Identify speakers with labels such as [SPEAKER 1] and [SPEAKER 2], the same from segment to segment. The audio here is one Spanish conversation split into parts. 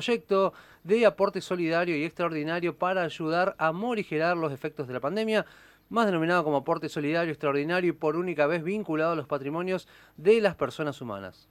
[SPEAKER 1] proyecto de aporte solidario y extraordinario para ayudar a morigerar los efectos de la pandemia, más denominado como aporte solidario extraordinario y por única vez vinculado a los patrimonios de las personas humanas.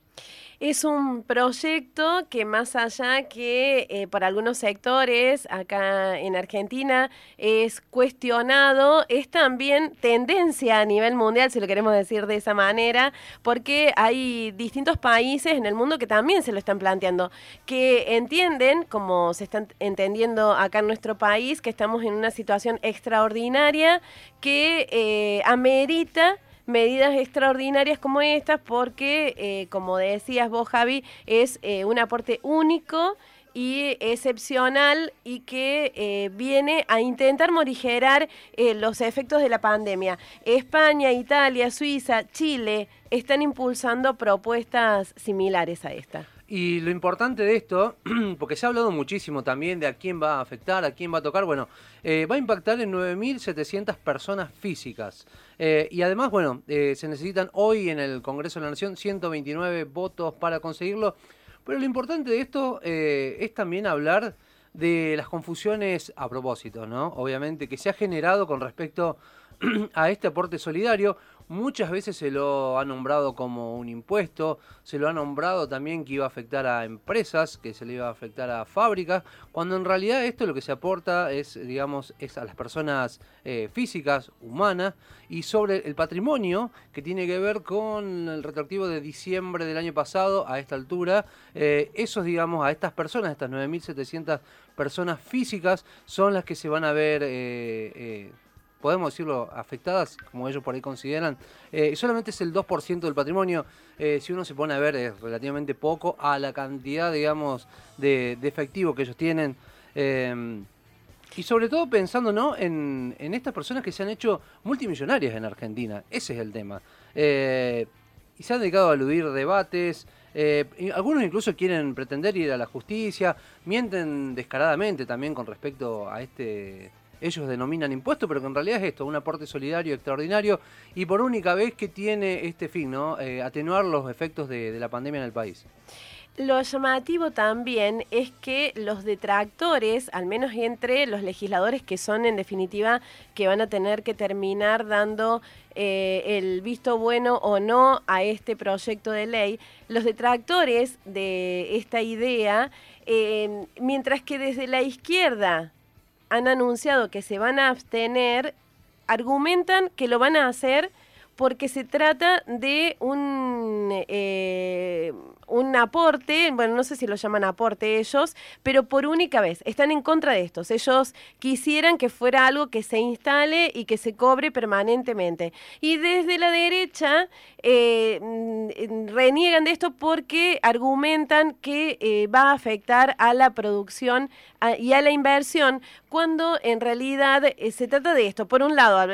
[SPEAKER 2] Es un proyecto que más allá que eh, para algunos sectores acá en Argentina es cuestionado, es también tendencia a nivel mundial, si lo queremos decir de esa manera, porque hay distintos países en el mundo que también se lo están planteando, que entienden, como se están entendiendo acá en nuestro país, que estamos en una situación extraordinaria que eh, amerita medidas extraordinarias como estas porque, eh, como decías vos, Javi, es eh, un aporte único y excepcional y que eh, viene a intentar morigerar los efectos de la pandemia. España, Italia, Suiza, Chile están impulsando propuestas similares a esta.
[SPEAKER 1] Y lo importante de esto, porque se ha hablado muchísimo también de a quién va a afectar, a quién va a tocar, bueno, eh, va a impactar en 9.700 personas físicas. Eh, y además, bueno, eh, se necesitan hoy en el Congreso de la Nación 129 votos para conseguirlo. Pero lo importante de esto es también hablar de las confusiones a propósito, ¿no? Obviamente, que se ha generado con respecto a este aporte solidario. Muchas veces se lo ha nombrado como un impuesto, se lo ha nombrado también que iba a afectar a empresas, que se le iba a afectar a fábricas, cuando en realidad esto lo que se aporta es, digamos, es a las personas eh, físicas, humanas, y sobre el patrimonio que tiene que ver con el retroactivo de diciembre del año pasado a esta altura, eh, esos, digamos, a estas personas, estas 9.700 personas físicas, son las que se van a ver... Eh, podemos decirlo, afectadas, como ellos por ahí consideran, eh, solamente es el 2% del patrimonio. Eh, si uno se pone a ver, es relativamente poco a la cantidad, digamos, de, efectivo que ellos tienen. Eh, y sobre todo pensando ¿no? en, estas personas que se han hecho multimillonarias en Argentina. Ese es el tema. y se han dedicado a aludir debates. algunos incluso quieren pretender ir a la justicia, mienten descaradamente también con respecto a este ellos denominan impuesto, pero que en realidad es esto, un aporte solidario extraordinario y por única vez que tiene este fin, ¿no? Eh, atenuar los efectos de, la pandemia en el país.
[SPEAKER 2] Lo llamativo también es que los detractores, al menos entre los legisladores que son en definitiva que van a tener que terminar dando eh, el visto bueno o no a este proyecto de ley, los detractores de esta idea, eh, mientras que desde la izquierda han anunciado que se van a abstener, argumentan que lo van a hacer porque se trata de un, eh, un aporte, bueno, no sé si lo llaman aporte ellos, pero por única vez, están en contra de estos. Ellos quisieran que fuera algo que se instale y que se cobre permanentemente. Y desde la derecha eh, mm, reniegan de esto porque argumentan que eh, va a afectar a la producción y a la inversión, cuando en realidad eh, se trata de esto. Por un lado,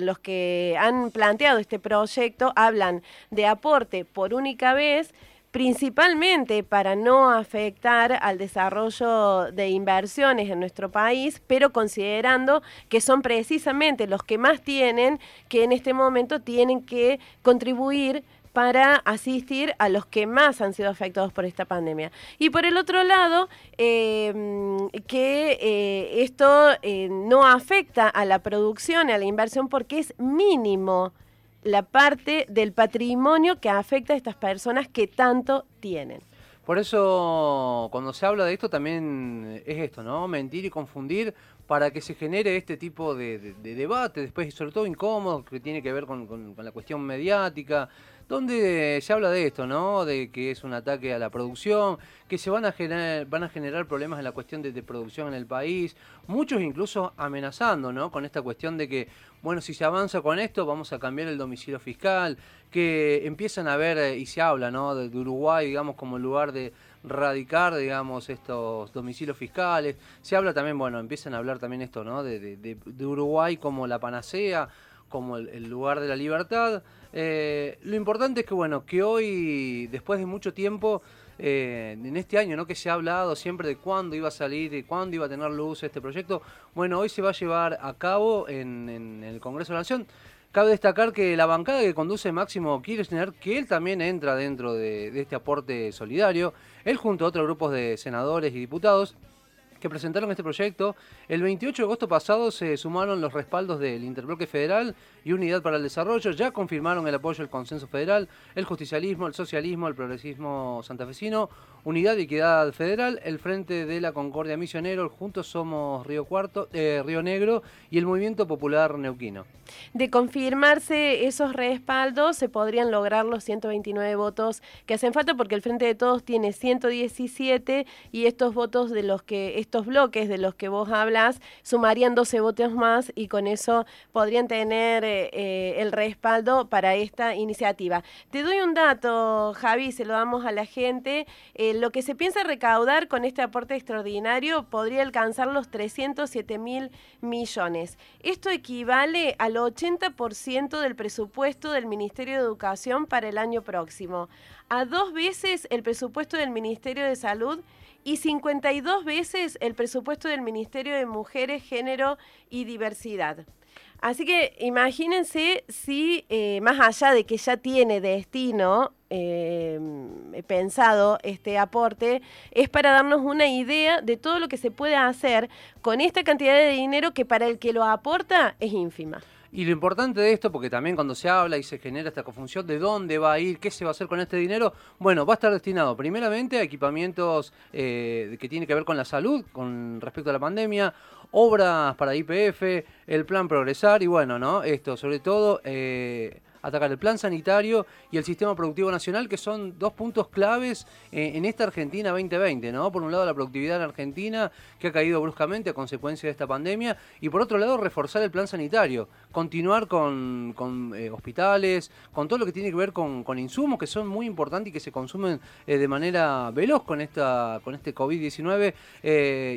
[SPEAKER 2] los que han planteado este proyecto hablan de aporte por única vez, principalmente para no afectar al desarrollo de inversiones en nuestro país, pero considerando que son precisamente los que más tienen que en este momento tienen que contribuir para asistir a los que más han sido afectados por esta pandemia. Y por el otro lado, em, que eh, esto eh, no afecta a la producción a la inversión porque es mínimo la parte del patrimonio que afecta a estas personas que tanto tienen.
[SPEAKER 1] Por eso, cuando se habla de esto, también es esto, ¿no? Mentir y confundir para que se genere este tipo de, debate, después, sobre todo incómodo, que tiene que ver con la cuestión mediática, donde se habla de esto, ¿no? De que es un ataque a la producción, que se van a generar, van a generar problemas en la cuestión de, producción en el país, muchos incluso amenazando, ¿no? Con esta cuestión de que, bueno, si se avanza con esto, vamos a cambiar el domicilio fiscal, que empiezan a ver, eh, y se habla, ¿no? De, Uruguay, digamos, como lugar de radicar, digamos, estos domicilios fiscales. Se habla también, bueno, empiezan a hablar también esto, ¿no? De, Uruguay como la panacea, como el lugar de la libertad. Eh, lo importante es que, bueno, que hoy, después de mucho tiempo, eh, en este año, ¿no? Que se ha hablado siempre de cuándo iba a salir y cuándo iba a tener luz este proyecto. Bueno, hoy se va a llevar a cabo en, el Congreso de la Nación. Cabe destacar que la bancada que conduce Máximo Kirchner, que él también entra dentro de, este aporte solidario, Él junto a otros grupos de senadores y diputados que presentaron este proyecto. El 28 de agosto pasado se sumaron los respaldos del Interbloque Federal y Unidad para el Desarrollo. Ya confirmaron el apoyo del Consenso Federal, el Justicialismo, el Socialismo, el Progresismo Santafesino, Unidad y Equidad Federal, el Frente de la Concordia Misionero, Juntos Somos Río, Cuarto, eh, Río Negro y el Movimiento Popular Neuquino.
[SPEAKER 2] De confirmarse esos respaldos, se podrían lograr los 129 votos que hacen falta porque el Frente de Todos tiene 117 y estos votos de los que estos bloques de los que vos hablas sumarían 12 votos más y con eso podrían tener eh, eh, el respaldo para esta iniciativa. Te doy un dato, Javi, se lo damos a la gente. Eh, lo que se piensa recaudar con este aporte extraordinario podría alcanzar los 307 mil millones. Esto equivale al 80% del presupuesto del Ministerio de Educación para el año próximo, a dos veces el presupuesto del Ministerio de Salud y 52 veces el presupuesto del Ministerio de Mujeres, Género y Diversidad. Así que imagínense si, eh, más allá de que ya tiene destino eh, pensado este aporte, es para darnos una idea de todo lo que se puede hacer con esta cantidad de dinero que para el que lo aporta es ínfima.
[SPEAKER 1] Y lo importante de esto, porque también cuando se habla y se genera esta confusión de dónde va a ir, qué se va a hacer con este dinero, bueno, va a estar destinado primeramente a equipamientos eh, que tienen que ver con la salud, con respecto a la pandemia, obras para IPF, el plan Progresar y bueno, ¿no? Esto, sobre todo... Eh, atacar el plan sanitario y el sistema productivo nacional, que son dos puntos claves eh, en esta Argentina 2020, ¿no? Por un lado, la productividad en Argentina, que ha caído bruscamente a consecuencia de esta pandemia, y por otro lado, reforzar el plan sanitario, continuar con, eh, hospitales, con todo lo que tiene que ver con, insumos que son muy importantes y que se consumen eh, de manera veloz con, esta, con este COVID-19,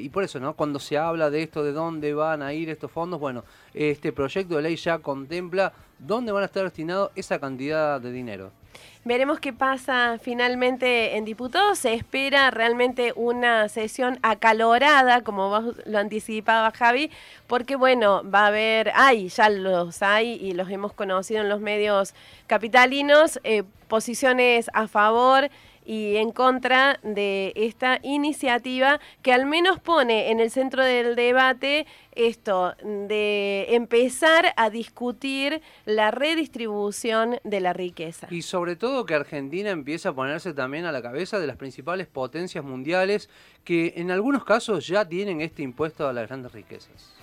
[SPEAKER 1] y por eso, ¿no? Cuando se habla de esto, de dónde van a ir estos fondos, bueno, este proyecto de ley ya contempla dónde van a estar destinados esa cantidad de dinero.
[SPEAKER 2] Veremos qué pasa finalmente en diputados. Se espera realmente una sesión acalorada, como vos lo anticipaba Javi, porque bueno, va a haber, hay, ya los hay y los hemos conocido en los medios capitalinos, eh, posiciones a favor y en contra de esta iniciativa que al menos pone en el centro del debate esto de empezar a discutir la redistribución de la riqueza.
[SPEAKER 1] Y sobre todo que Argentina empieza a ponerse también a la cabeza de las principales potencias mundiales que en algunos casos ya tienen este impuesto a las grandes riquezas.